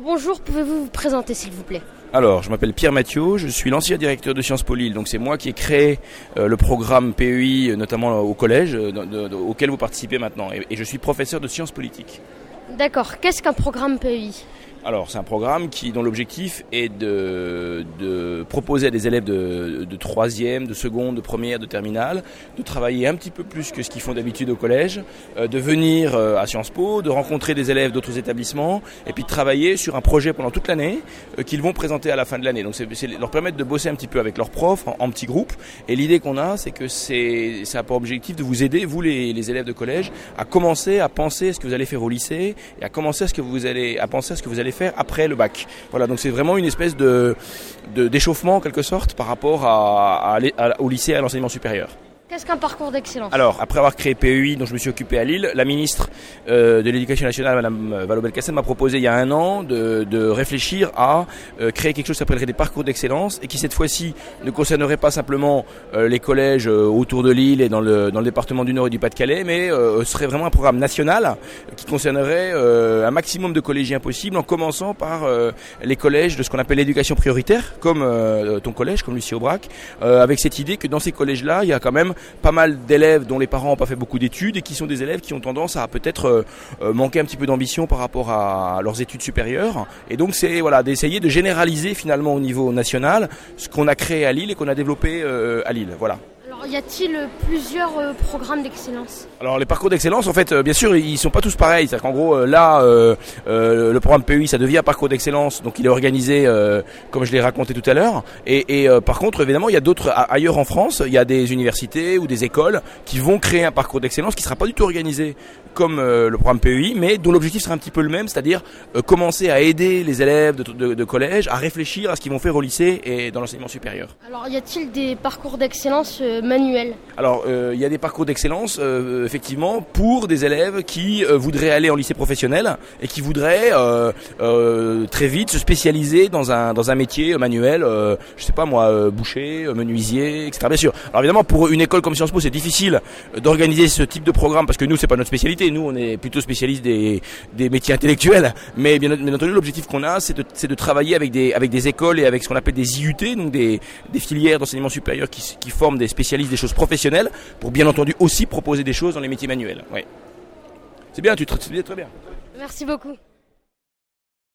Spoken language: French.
Bonjour, pouvez-vous vous présenter s'il vous plaît? Alors, je m'appelle Pierre Mathieu, je suis l'ancien directeur de Sciences Po Lille, donc c'est moi qui ai créé euh, le programme PEI, euh, notamment au collège, euh, auquel vous participez maintenant, et je suis professeur de sciences politiques. D'accord, qu'est-ce qu'un programme PEI alors, c'est un programme qui, dont l'objectif est de, proposer à des élèves de, de troisième, de seconde, de première, de terminale, de travailler un petit peu plus que ce qu'ils font d'habitude au collège, euh, de venir euh, à Sciences Po, de rencontrer des élèves d'autres établissements, et puis de travailler sur un projet pendant toute l'année euh, qu'ils vont présenter à la fin de l'année. Donc, c'est leur permettre de bosser un petit peu avec leurs profs en, petits groupes. Et l'idée qu'on a, c'est que c'est ça a pour objectif de vous aider, vous les, les élèves de collège, à commencer à penser à ce que vous allez faire au lycée et à commencer à penser à ce que vous allez faire après le bac. Voilà, donc c'est vraiment une espèce de d'échauffement en quelque sorte par rapport au lycée et à l'enseignement supérieur. Qu'est-ce qu'un parcours d'excellence Alors, après avoir créé PEI, dont je me suis occupé à Lille, la ministre euh, de l'Éducation nationale, Madame euh, Vallaud-Belkacem, m'a proposé il y a un an de, de réfléchir à euh, créer quelque chose qui s'appellerait des parcours d'excellence et qui cette fois-ci ne concernerait pas simplement les collèges autour de Lille et dans le, dans le département du Nord et du Pas-de-Calais, mais serait vraiment un programme national qui concernerait un maximum de collégiens possibles, en commençant par les collèges de ce qu'on appelle l'éducation prioritaire, comme ton collège, comme Lucie Aubrac, avec cette idée que dans ces collèges-là, il y a quand même pas mal d'élèves dont les parents n'ont pas fait beaucoup d'études et qui sont des élèves qui ont tendance à peut-être euh, euh, manquer un petit peu d'ambition par rapport à leurs études supérieures. Et donc c'est voilà d'essayer de généraliser finalement au niveau national ce qu'on a créé à Lille et qu'on a développé euh, à Lille. Voilà y a-t-il plusieurs euh, programmes d'excellence? Alors les parcours d'excellence, en fait, euh, bien sûr, ils sont pas tous pareils. C'est-à-dire qu'en gros, euh, là, le programme PEI, ça devient un parcours d'excellence, donc il est organisé, comme je l'ai raconté tout à l'heure. Et, par contre, évidemment, il y a d'autres ailleurs en France, il y a des universités ou des écoles qui vont créer un parcours d'excellence qui sera pas du tout organisé comme le programme PEI, mais dont l'objectif sera un petit peu le même, c'est-à-dire commencer à aider les élèves de, de collège à réfléchir à ce qu'ils vont faire au lycée et dans l'enseignement supérieur. Alors, y a-t-il des parcours d'excellence alors, euh, il y a des parcours d'excellence, euh, effectivement, pour des élèves qui euh, voudraient aller en lycée professionnel et qui voudraient très vite se spécialiser dans un dans un métier manuel, je sais pas moi, boucher, menuisier, etc. Bien sûr. Alors évidemment, pour une école comme Sciences Po, c'est difficile d'organiser ce type de programme parce que nous, c'est pas notre spécialité. Nous, on est plutôt spécialiste des des métiers intellectuels. Mais bien, entendu, l'objectif qu'on a, c'est de, de travailler avec des avec des écoles et avec ce qu'on appelle des IUT, donc des des filières d'enseignement supérieur qui qui forment des spécialistes des choses professionnelles pour bien entendu aussi proposer des choses dans les métiers manuels. C'est bien, tu te très bien. Merci beaucoup.